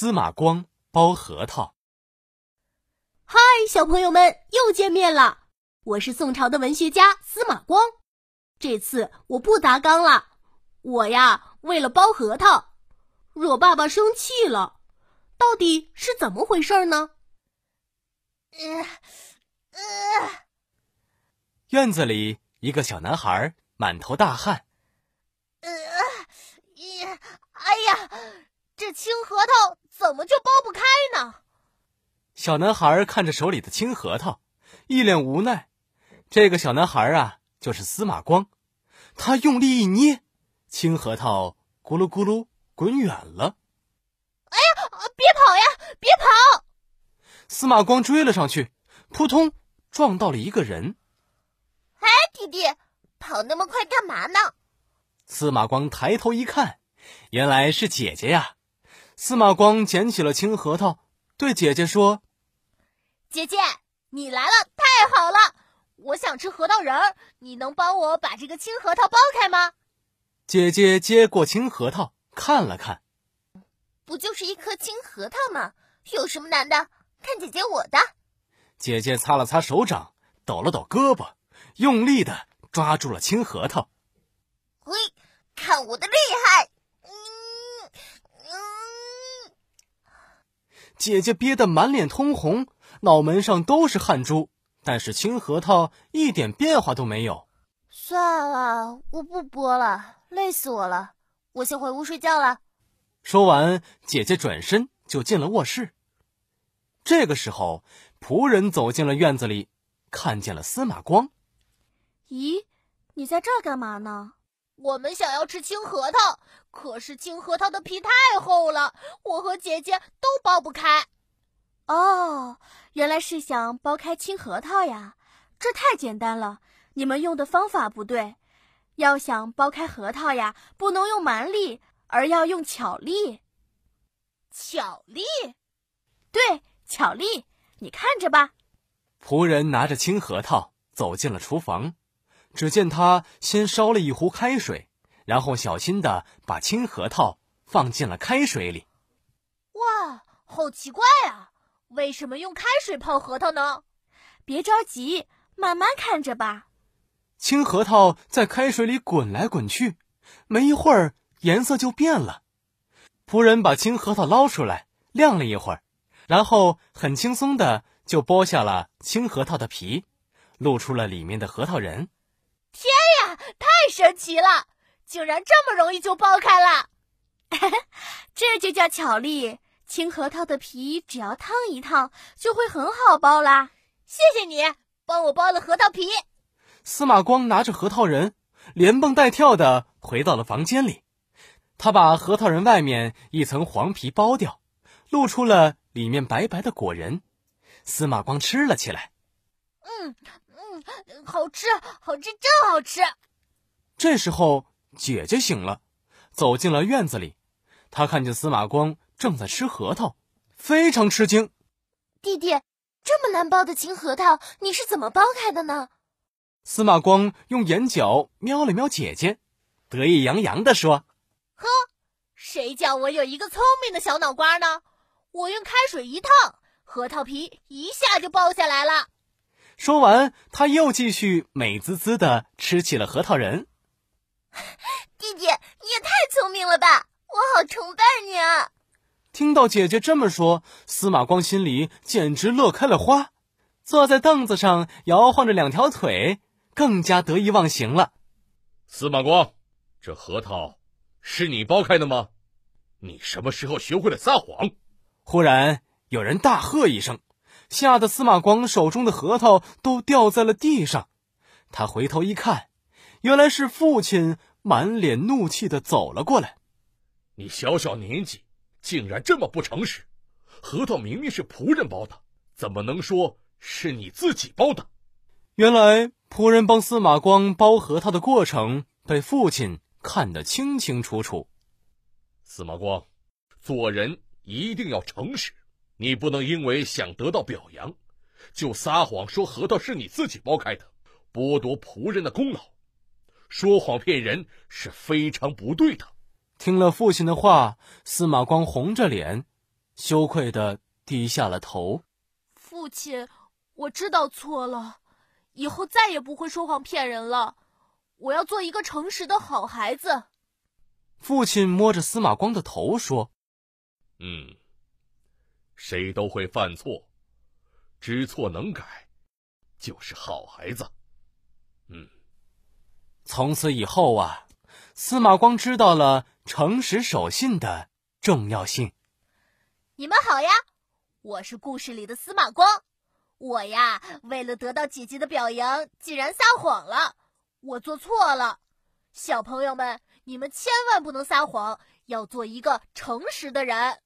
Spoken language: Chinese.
司马光剥核桃。嗨，小朋友们，又见面了！我是宋朝的文学家司马光。这次我不砸缸了，我呀为了剥核桃，惹爸爸生气了。到底是怎么回事呢？呃呃，院子里一个小男孩满头大汗。呃，哎呀，这青核桃怎么就剥不开呢？小男孩看着手里的青核桃，一脸无奈。这个小男孩啊，就是司马光。他用力一捏，青核桃咕噜咕噜滚远了。哎呀，别跑呀，别跑！司马光追了上去，扑通撞到了一个人。哎，弟弟，跑那么快干嘛呢？司马光抬头一看，原来是姐姐呀。司马光捡起了青核桃，对姐姐说：“姐姐，你来了，太好了！我想吃核桃仁儿，你能帮我把这个青核桃剥开吗？”姐姐接过青核桃，看了看，不就是一颗青核桃吗？有什么难的？看姐姐我的！姐姐擦了擦手掌，抖了抖胳膊，用力的抓住了青核桃。嘿，看我的厉害！姐姐憋得满脸通红，脑门上都是汗珠，但是青核桃一点变化都没有。算了，我不剥了，累死我了，我先回屋睡觉了。说完，姐姐转身就进了卧室。这个时候，仆人走进了院子里，看见了司马光。咦，你在这儿干嘛呢？我们想要吃青核桃，可是青核桃的皮太厚了，我和姐姐都剥不开。哦，原来是想剥开青核桃呀，这太简单了。你们用的方法不对，要想剥开核桃呀，不能用蛮力，而要用巧力。巧力？对，巧力。你看着吧。仆人拿着青核桃走进了厨房。只见他先烧了一壶开水，然后小心的把青核桃放进了开水里。哇，好奇怪啊！为什么用开水泡核桃呢？别着急，慢慢看着吧。青核桃在开水里滚来滚去，没一会儿颜色就变了。仆人把青核桃捞出来晾了一会儿，然后很轻松的就剥下了青核桃的皮，露出了里面的核桃仁。天呀，太神奇了！竟然这么容易就剥开了，这就叫巧力。青核桃的皮只要烫一烫，就会很好剥啦。谢谢你帮我剥了核桃皮。司马光拿着核桃仁，连蹦带跳的回到了房间里。他把核桃仁外面一层黄皮剥掉，露出了里面白白的果仁。司马光吃了起来。嗯。好吃，好吃，真好吃！这时候，姐姐醒了，走进了院子里。她看见司马光正在吃核桃，非常吃惊。弟弟，这么难剥的青核桃，你是怎么剥开的呢？司马光用眼角瞄了瞄姐姐，得意洋洋地说：“呵，谁叫我有一个聪明的小脑瓜呢？我用开水一烫，核桃皮一下就剥下来了。”说完，他又继续美滋滋的吃起了核桃仁。弟弟，你也太聪明了吧！我好崇拜你啊！听到姐姐这么说，司马光心里简直乐开了花，坐在凳子上摇晃着两条腿，更加得意忘形了。司马光，这核桃是你剥开的吗？你什么时候学会了撒谎？忽然有人大喝一声。吓得司马光手中的核桃都掉在了地上，他回头一看，原来是父亲满脸怒气的走了过来。你小小年纪竟然这么不诚实！核桃明明是仆人包的，怎么能说是你自己包的？原来仆人帮司马光包核桃的过程被父亲看得清清楚楚。司马光，做人一定要诚实。你不能因为想得到表扬，就撒谎说核桃是你自己剥开的，剥夺仆人的功劳，说谎骗人是非常不对的。听了父亲的话，司马光红着脸，羞愧的低下了头。父亲，我知道错了，以后再也不会说谎骗人了。我要做一个诚实的好孩子。父亲摸着司马光的头说：“嗯，谁都会犯错，知错能改，就是好孩子。嗯，从此以后啊，司马光知道了诚实守信的重要性。你们好呀，我是故事里的司马光。我呀，为了得到姐姐的表扬，竟然撒谎了。我做错了，小朋友们。”你们千万不能撒谎，要做一个诚实的人。